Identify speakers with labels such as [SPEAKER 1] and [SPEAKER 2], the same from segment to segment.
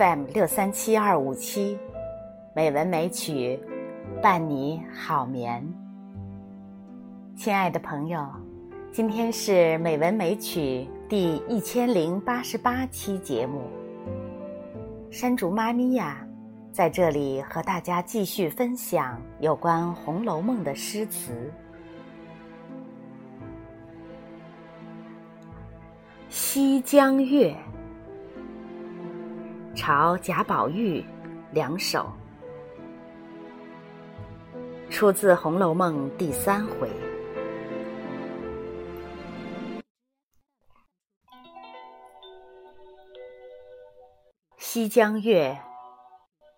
[SPEAKER 1] FM 六三七二五七，美文美曲，伴你好眠。亲爱的朋友，今天是美文美曲第一千零八十八期节目。山竹妈咪呀，在这里和大家继续分享有关《红楼梦》的诗词。《西江月》朝贾宝玉两首，出自《红楼梦》第三回。《西江月》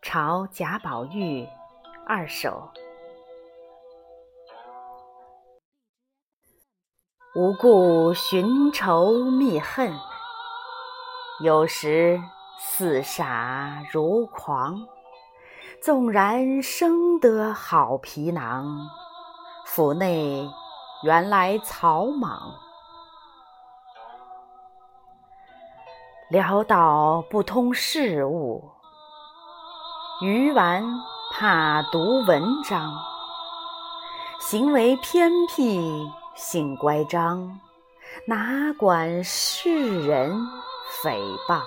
[SPEAKER 1] 朝贾宝玉二首。无故寻仇觅恨，有时似傻如狂。纵然生得好皮囊，腹内原来草莽。潦倒不通事物，愚顽怕读文章。行为偏僻。性乖张，哪管世人诽谤？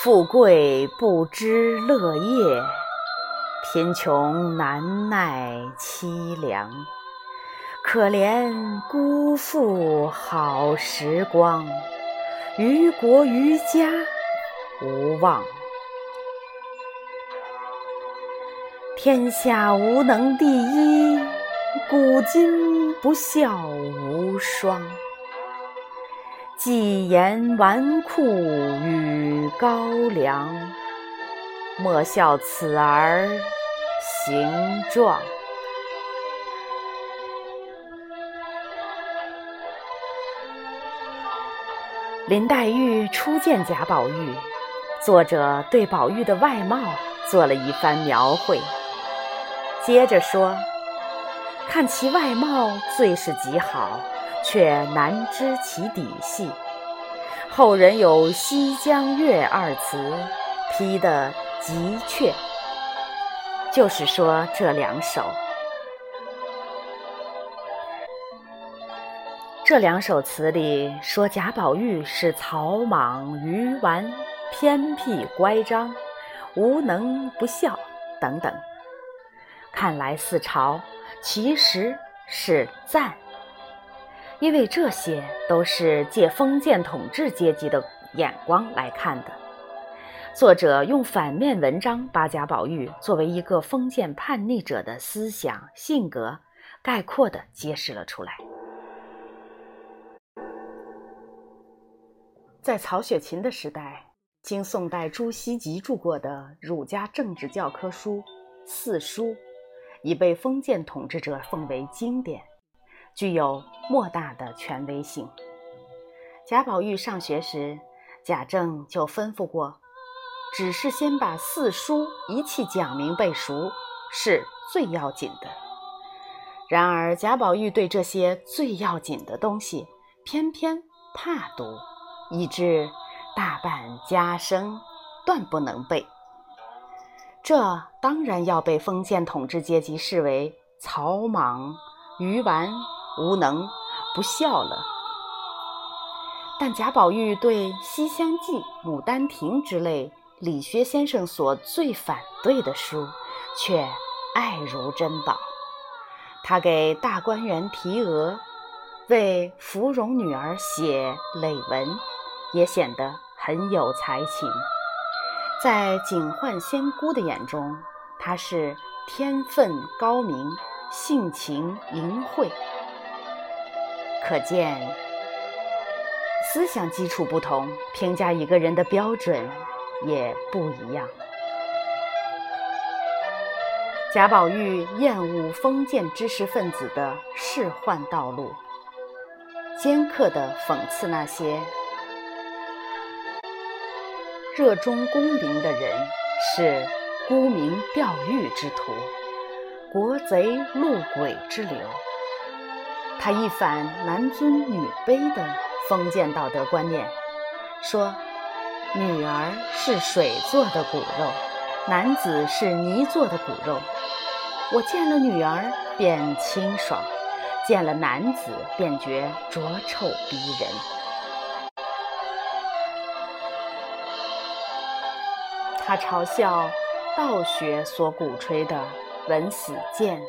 [SPEAKER 1] 富贵不知乐业，贫穷难耐凄凉。可怜辜负好时光，于国于家无望。天下无能第一，古今不孝无双。既言纨绔与高粱，莫笑此儿形状。林黛玉初见贾宝玉，作者对宝玉的外貌做了一番描绘。接着说，看其外貌最是极好，却难知其底细。后人有《西江月》二词，批得极确。就是说这两首，这两首词里说贾宝玉是草莽、愚顽、偏僻、乖张、无能、不孝等等。看来似嘲，其实是赞，因为这些都是借封建统治阶级的眼光来看的。作者用反面文章把贾宝玉作为一个封建叛逆者的思想性格概括地揭示了出来。在曹雪芹的时代，经宋代朱熹集注过的儒家政治教科书《四书》。已被封建统治者奉为经典，具有莫大的权威性。贾宝玉上学时，贾政就吩咐过，只是先把四书一气讲明背熟是最要紧的。然而贾宝玉对这些最要紧的东西偏偏怕读，以致大半家生断不能背。这当然要被封建统治阶级视为草莽、愚顽、无能、不孝了。但贾宝玉对《西厢记》《牡丹亭》之类理学先生所最反对的书，却爱如珍宝。他给大观园题额，为芙蓉女儿写累文，也显得很有才情。在警幻仙姑的眼中，他是天分高明、性情淫秽。可见，思想基础不同，评价一个人的标准也不一样。贾宝玉厌恶封建知识分子的仕宦道路，尖刻地讽刺那些。热衷功名的人是沽名钓誉之徒，国贼路鬼之流。他一反男尊女卑的封建道德观念，说：“女儿是水做的骨肉，男子是泥做的骨肉。我见了女儿便清爽，见了男子便觉浊臭逼人。”他嘲笑道学所鼓吹的“文死谏，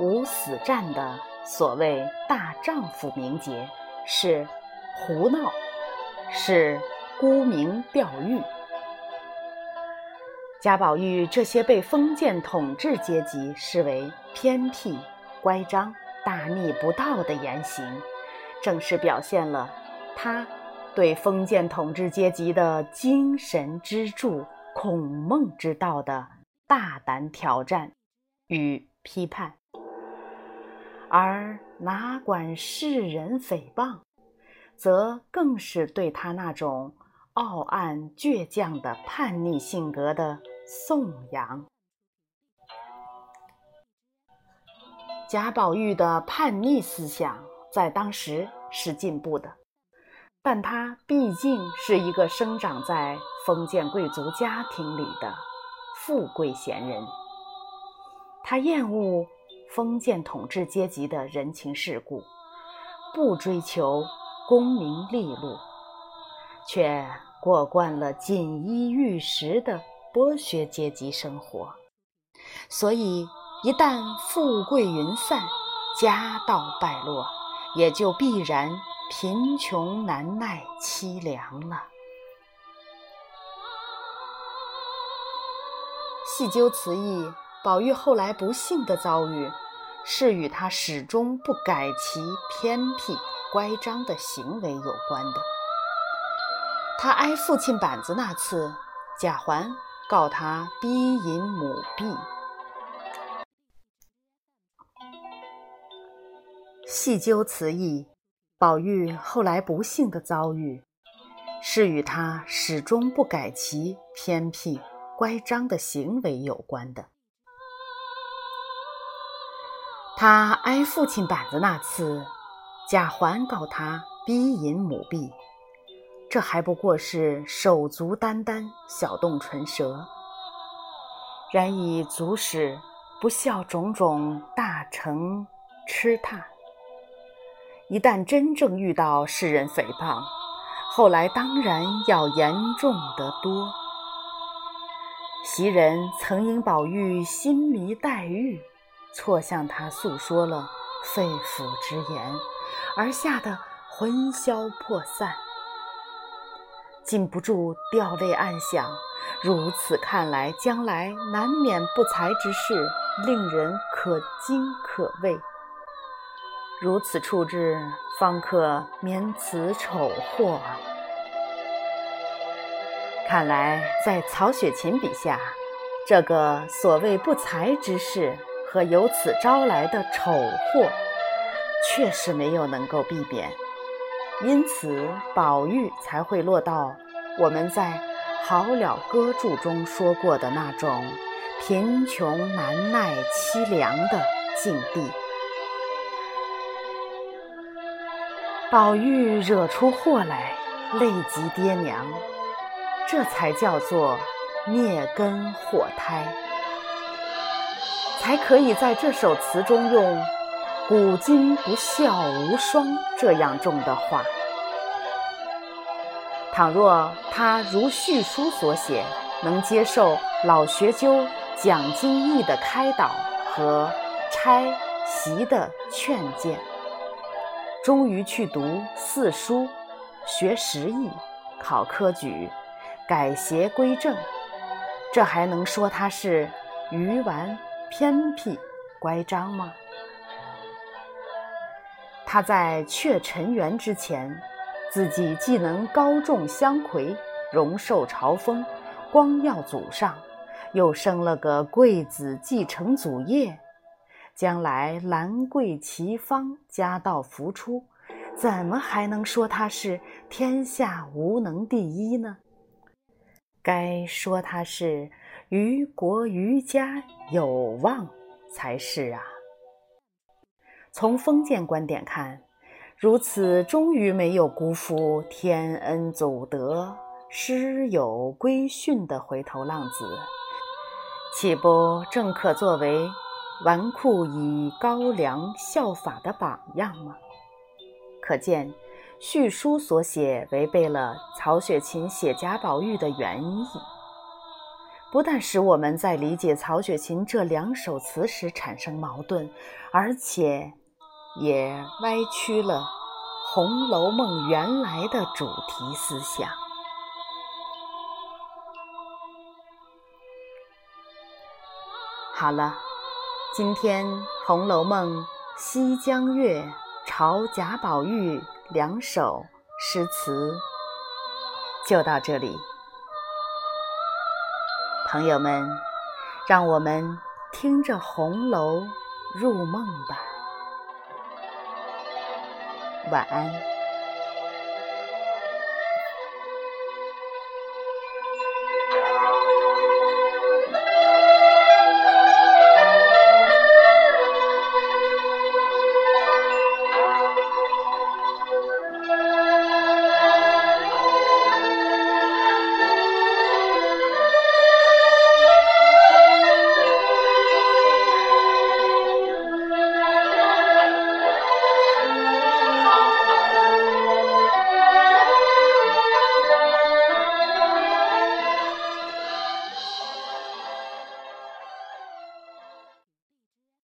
[SPEAKER 1] 武死战”的所谓大丈夫名节是胡闹，是沽名钓誉。贾宝玉这些被封建统治阶级视为偏僻、乖张、大逆不道的言行，正是表现了他对封建统治阶级的精神支柱。孔孟之道的大胆挑战与批判，而哪管世人诽谤，则更是对他那种傲岸倔强的叛逆性格的颂扬。贾宝玉的叛逆思想在当时是进步的。但他毕竟是一个生长在封建贵族家庭里的富贵闲人，他厌恶封建统治阶级的人情世故，不追求功名利禄，却过惯了锦衣玉食的剥削阶级生活，所以一旦富贵云散，家道败落，也就必然。贫穷难耐，凄凉了。细究此意，宝玉后来不幸的遭遇，是与他始终不改其偏僻乖张的行为有关的。他挨父亲板子那次，贾环告他逼淫母婢。细究此意。宝玉后来不幸的遭遇，是与他始终不改其偏僻乖张的行为有关的。他挨父亲板子那次，贾环告他逼淫母婢，这还不过是手足眈眈，小动唇舌，然以足使不孝种种大成痴叹。一旦真正遇到世人诽谤，后来当然要严重得多。袭人曾因宝玉心迷黛玉，错向他诉说了肺腑之言，而吓得魂消魄散，禁不住掉泪暗想：如此看来，将来难免不才之事，令人可惊可畏。如此处置，方可免此丑祸。看来，在曹雪芹笔下，这个所谓不才之事和由此招来的丑祸，确实没有能够避免，因此宝玉才会落到我们在《好了歌注》中说过的那种贫穷难耐、凄凉的境地。宝玉惹出祸来，累及爹娘，这才叫做灭根祸胎，才可以在这首词中用“古今不孝无双”这样重的话。倘若他如序书所写，能接受老学究蒋经义的开导和拆习的劝谏。终于去读四书，学识艺，考科举，改邪归正，这还能说他是愚顽偏僻乖张吗？他在却尘缘之前，自己既能高中相魁，荣受朝封，光耀祖上，又生了个贵子继承祖业。将来兰桂齐芳，家道福出，怎么还能说他是天下无能第一呢？该说他是于国于家有望才是啊！从封建观点看，如此终于没有辜负天恩祖德、师友规训的回头浪子，岂不正可作为纨绔以高粱效法的榜样吗？可见，叙书所写违背了曹雪芹写贾宝玉的原意。不但使我们在理解曹雪芹这两首词时产生矛盾，而且也歪曲了《红楼梦》原来的主题思想。好了，今天《红楼梦》西江月朝贾宝玉两首诗词就到这里。朋友们，让我们听着红楼入梦吧。晚安。